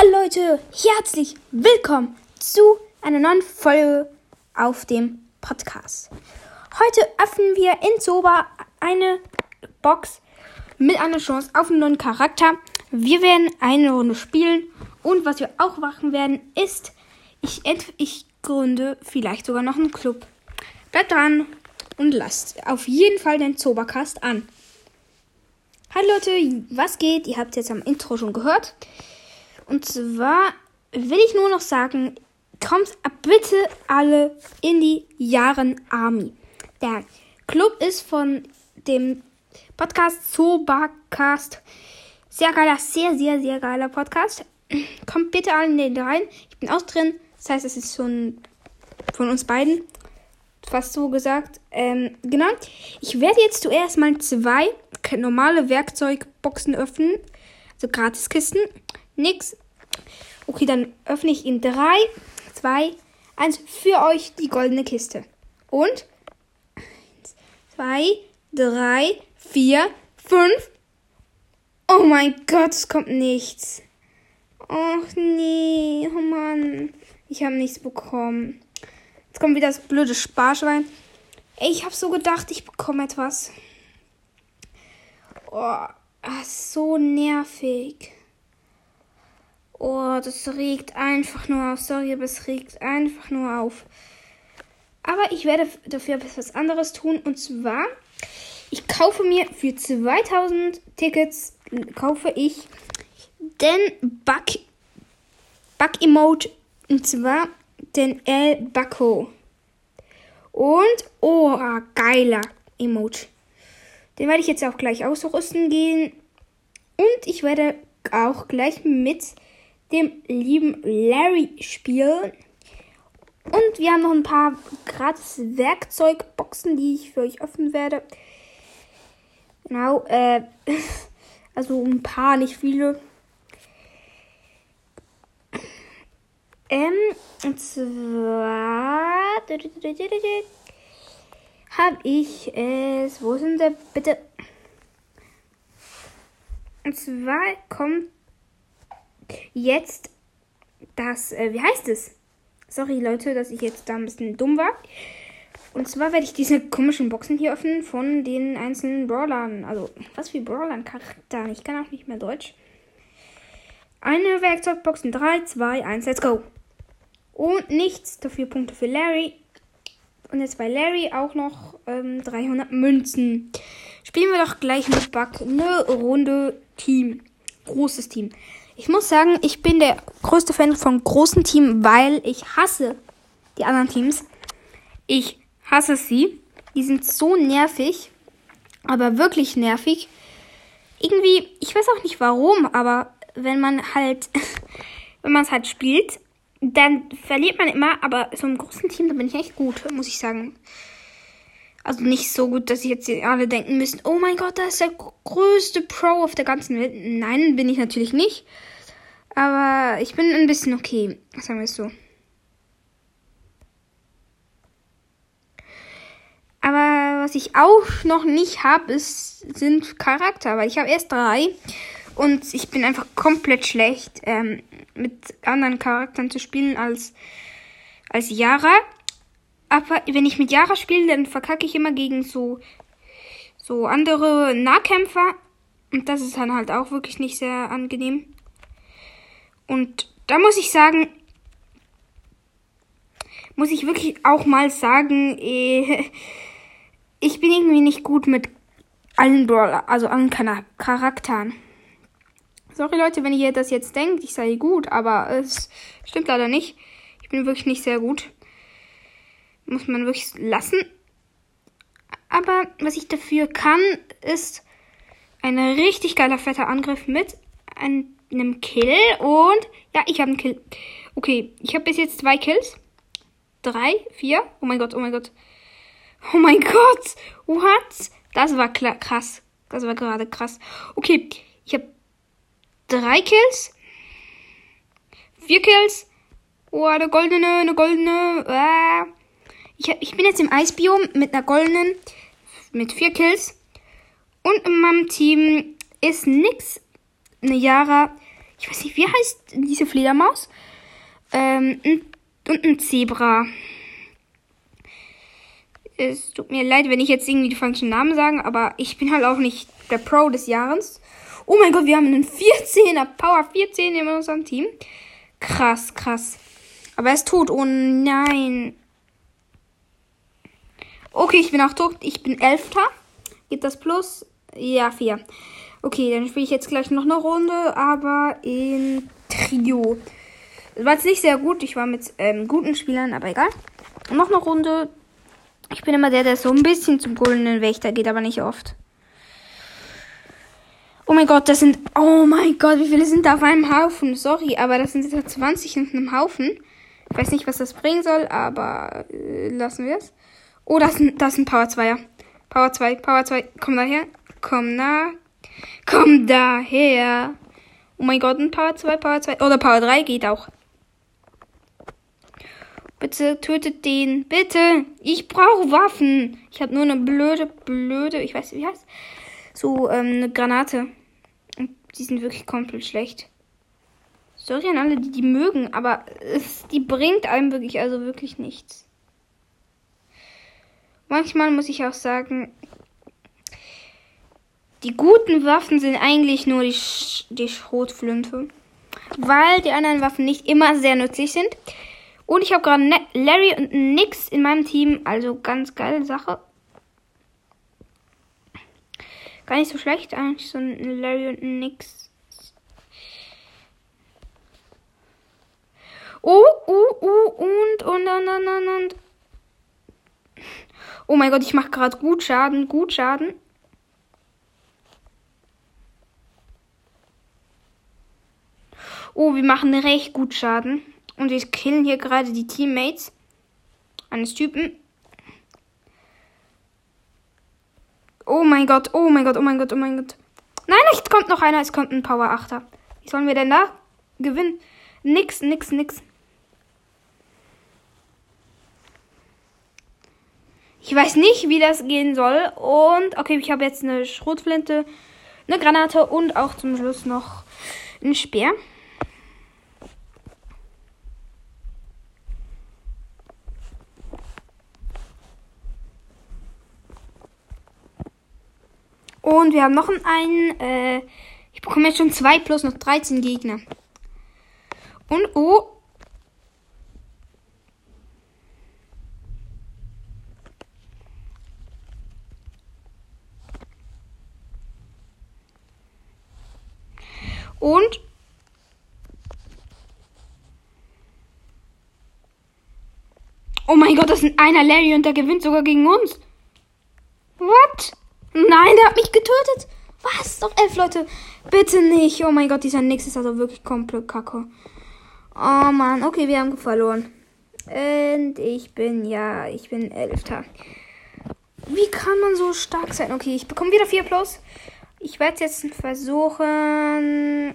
Hallo Leute, herzlich willkommen zu einer neuen Folge auf dem Podcast. Heute öffnen wir in Zoba eine Box mit einer Chance auf einen neuen Charakter. Wir werden eine Runde spielen und was wir auch machen werden ist, ich, ich gründe vielleicht sogar noch einen Club. Bleibt dran und lasst auf jeden Fall den Zobercast an. Hallo Leute, was geht? Ihr habt jetzt am Intro schon gehört. Und zwar will ich nur noch sagen, kommt bitte alle in die Jahren Army. Der Club ist von dem Podcast Zobacast. Sehr geiler, sehr, sehr, sehr geiler Podcast. Kommt bitte alle in den rein. Ich bin auch drin. Das heißt, es ist schon von uns beiden. Fast so gesagt. Ähm, genau. Ich werde jetzt zuerst mal zwei normale Werkzeugboxen öffnen. Also Gratiskisten. Nix. Okay, dann öffne ich in 3, 2, 1 für euch die goldene Kiste. Und 1, 2, 3, 4, 5. Oh mein Gott, es kommt nichts. Ach nee, oh Mann. Ich habe nichts bekommen. Jetzt kommt wieder das blöde Sparschwein. Ey, ich habe so gedacht, ich bekomme etwas. Oh, so nervig. Oh, das regt einfach nur auf. Sorry, aber es regt einfach nur auf. Aber ich werde dafür etwas anderes tun. Und zwar, ich kaufe mir für 2000 Tickets, kaufe ich den Bug, Bug Emote. Und zwar den El Bacco. Und, oh, geiler Emote. Den werde ich jetzt auch gleich ausrüsten gehen. Und ich werde auch gleich mit dem lieben Larry spielen. Und wir haben noch ein paar gratis Werkzeugboxen, die ich für euch öffnen werde. Genau, äh, also ein paar, nicht viele. Ähm, und zwar habe ich es. Wo sind der bitte? Und zwar kommt jetzt das, äh, wie heißt es? Sorry Leute, dass ich jetzt da ein bisschen dumm war. Und zwar werde ich diese komischen Boxen hier öffnen von den einzelnen Brawlern. Also, was für Brawlern Charakteren. Ich kann auch nicht mehr Deutsch. Eine Werkzeugbox in 3, 2, 1, let's go. Und nichts. Dafür Punkte für Larry. Und jetzt bei Larry auch noch ähm, 300 Münzen. Spielen wir doch gleich mit Bug eine Runde Team. Großes Team. Ich muss sagen, ich bin der größte Fan von großen Teams, weil ich hasse die anderen Teams. Ich hasse sie. Die sind so nervig, aber wirklich nervig. Irgendwie, ich weiß auch nicht warum, aber wenn man halt, wenn man es halt spielt, dann verliert man immer, aber so im großen Team, da bin ich echt gut, muss ich sagen. Also nicht so gut, dass jetzt alle denken müssen, oh mein Gott, da ist der größte Pro auf der ganzen Welt. Nein, bin ich natürlich nicht. Aber ich bin ein bisschen okay, sagen wir es so. Aber was ich auch noch nicht habe, sind Charakter, weil ich habe erst drei und ich bin einfach komplett schlecht, ähm, mit anderen Charakteren zu spielen als, als Yara. Aber wenn ich mit Yara spiele, dann verkacke ich immer gegen so, so andere Nahkämpfer. Und das ist dann halt auch wirklich nicht sehr angenehm. Und da muss ich sagen, muss ich wirklich auch mal sagen, äh, ich bin irgendwie nicht gut mit allen Brawler, also allen Charakteren. Sorry Leute, wenn ihr das jetzt denkt, ich sei gut, aber es stimmt leider nicht. Ich bin wirklich nicht sehr gut. Muss man wirklich lassen. Aber was ich dafür kann, ist ein richtig geiler fetter Angriff mit ein einem Kill und ja, ich habe einen Kill. Okay, ich habe bis jetzt zwei Kills. Drei, vier. Oh mein Gott, oh mein Gott. Oh mein Gott. What? Das war krass. Das war gerade krass. Okay, ich habe drei Kills. Vier Kills. Oh, eine goldene, eine goldene. Ah. Ich, ich bin jetzt im Eisbiom mit einer goldenen. Mit vier Kills. Und in meinem Team ist nix. Eine Yara, Ich weiß nicht, wie heißt diese Fledermaus? Ähm, und ein Zebra. Es tut mir leid, wenn ich jetzt irgendwie die falschen Namen sage, aber ich bin halt auch nicht der Pro des Jahres. Oh mein Gott, wir haben einen 14er, Power 14 in unserem Team. Krass, krass. Aber er ist tot. Oh nein. Okay, ich bin auch tot. Ich bin Elfter. Geht das plus? Ja, vier. Okay, dann spiele ich jetzt gleich noch eine Runde, aber in Trio. Das war jetzt nicht sehr gut. Ich war mit ähm, guten Spielern, aber egal. noch eine Runde. Ich bin immer der, der so ein bisschen zum goldenen Wächter geht, aber nicht oft. Oh mein Gott, das sind. Oh mein Gott, wie viele sind da auf einem Haufen? Sorry, aber das sind jetzt 20 in einem Haufen. Ich weiß nicht, was das bringen soll, aber äh, lassen wir es. Oh, das, das ist ein Power 2er. Power 2, Power 2. Komm daher. Komm nah. Komm daher. Oh mein Gott, ein Power 2, Power 2. Oder Power 3 geht auch. Bitte tötet den. Bitte. Ich brauche Waffen. Ich habe nur eine blöde, blöde, ich weiß nicht, wie heißt. So, ähm, eine Granate. Und die sind wirklich komplett schlecht. Sorry an alle, die die mögen, aber es, die bringt einem wirklich, also wirklich nichts. Manchmal muss ich auch sagen, die guten Waffen sind eigentlich nur die, Sch die Schrotflinte. Weil die anderen Waffen nicht immer sehr nützlich sind. Und ich habe gerade ne Larry und Nix in meinem Team. Also ganz geile Sache. Gar nicht so schlecht eigentlich, so ein Larry und Nix. Oh, oh, oh, und, und, und, und, und, und. Oh mein Gott, ich mache gerade gut Schaden, gut Schaden. Oh, wir machen recht gut Schaden. Und wir killen hier gerade die Teammates eines Typen. Oh mein Gott, oh mein Gott, oh mein Gott, oh mein Gott. Nein, es kommt noch einer, es kommt ein Power 8er. Wie sollen wir denn da gewinnen? Nix, nix, nix. Ich weiß nicht, wie das gehen soll. Und okay, ich habe jetzt eine Schrotflinte, eine Granate und auch zum Schluss noch ein Speer. Und wir haben noch einen. Äh, ich bekomme jetzt schon zwei plus noch 13 Gegner. Und oh, Und Oh mein Gott, das ist einer Larry und der gewinnt sogar gegen uns. What? Nein, der hat mich getötet. Was? Doch elf Leute. Bitte nicht. Oh mein Gott, dieser Nix ist also wirklich komplett kacke. Oh Mann, okay, wir haben verloren. Und ich bin, ja, ich bin Elfter. Wie kann man so stark sein? Okay, ich bekomme wieder 4 plus. Ich werde jetzt versuchen.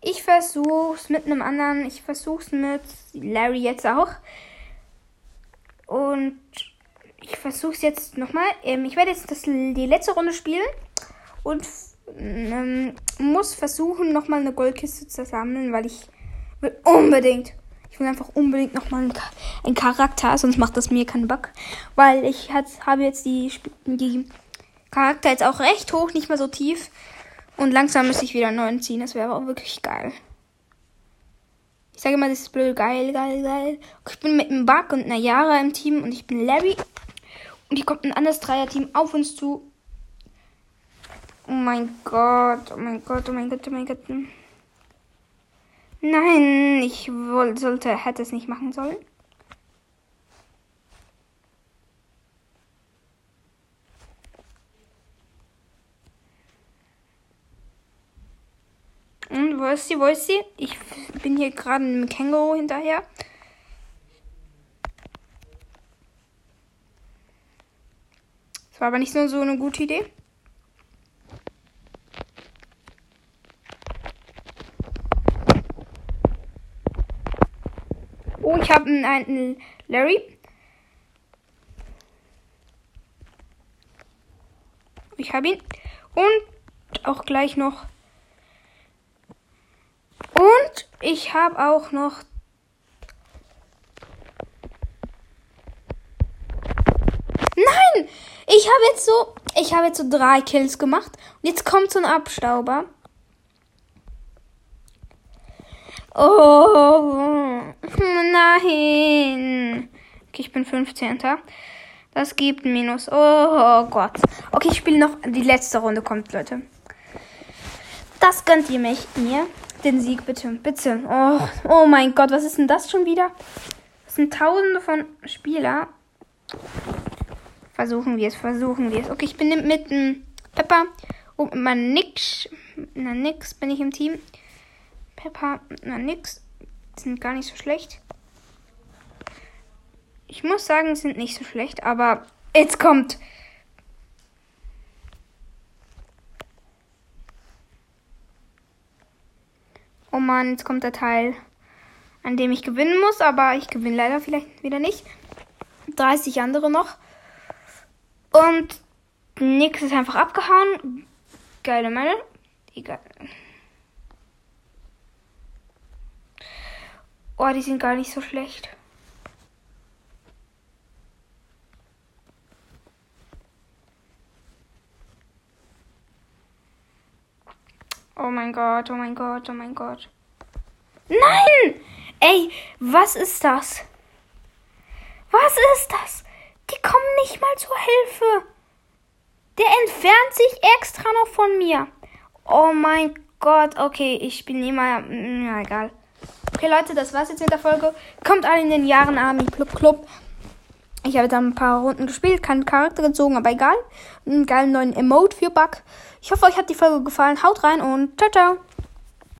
Ich versuche es mit einem anderen. Ich versuche es mit Larry jetzt auch. Und ich versuche es jetzt nochmal. Ähm, ich werde jetzt das, die letzte Runde spielen. Und ähm, muss versuchen, nochmal eine Goldkiste zu sammeln, weil ich will unbedingt. Ich will einfach unbedingt nochmal einen, einen Charakter, sonst macht das mir keinen Bock. Weil ich habe jetzt die, die Charakter jetzt auch recht hoch, nicht mehr so tief. Und langsam müsste ich wieder einen neuen ziehen. Das wäre auch wirklich geil. Ich sage immer, das ist blöd. Geil, geil, geil. Ich bin mit einem Bug und einer Yara im Team und ich bin Larry. Und hier kommt ein anderes Dreier-Team auf uns zu. Oh mein Gott, oh mein Gott, oh mein Gott, oh mein Gott. Nein, ich wollte, sollte, hätte es nicht machen sollen. Und wo ist sie? Wo ist sie? Ich bin hier gerade einem Känguru hinterher. Das war aber nicht nur so eine gute Idee. Oh, ich habe einen Larry. Ich habe ihn. Und auch gleich noch ich habe auch noch. Nein! Ich habe jetzt so. Ich habe jetzt so drei Kills gemacht. Und jetzt kommt so ein Abstauber. Oh. Nein. Okay, ich bin 15. Das gibt ein Minus. Oh Gott. Okay, ich spiele noch. Die letzte Runde kommt, Leute. Das gönnt ihr mich, mir. Den Sieg, bitte. Bitte. Oh, oh mein Gott, was ist denn das schon wieder? Das sind tausende von Spieler. Versuchen wir es, versuchen wir es. Okay, ich bin mit dem Pepper und mit meinem Nix. Na, nix bin ich im Team. Pepper, na, nix. Sind gar nicht so schlecht. Ich muss sagen, sind nicht so schlecht, aber jetzt kommt. Oh Mann, jetzt kommt der Teil, an dem ich gewinnen muss, aber ich gewinne leider vielleicht wieder nicht. 30 andere noch. Und nix ist einfach abgehauen. Geile Meine. Egal. Oh, die sind gar nicht so schlecht. Oh mein Gott, oh mein Gott, oh mein Gott. Nein! Ey, was ist das? Was ist das? Die kommen nicht mal zur Hilfe. Der entfernt sich extra noch von mir. Oh mein Gott, okay, ich bin immer. Ja, egal. Okay, Leute, das war's jetzt mit der Folge. Kommt alle in den Jahren Army Club Club. Ich habe da ein paar Runden gespielt, keinen Charakter gezogen, aber egal. Einen geilen neuen Emote für Bug. Ich hoffe, euch hat die Folge gefallen. Haut rein und ciao, ciao.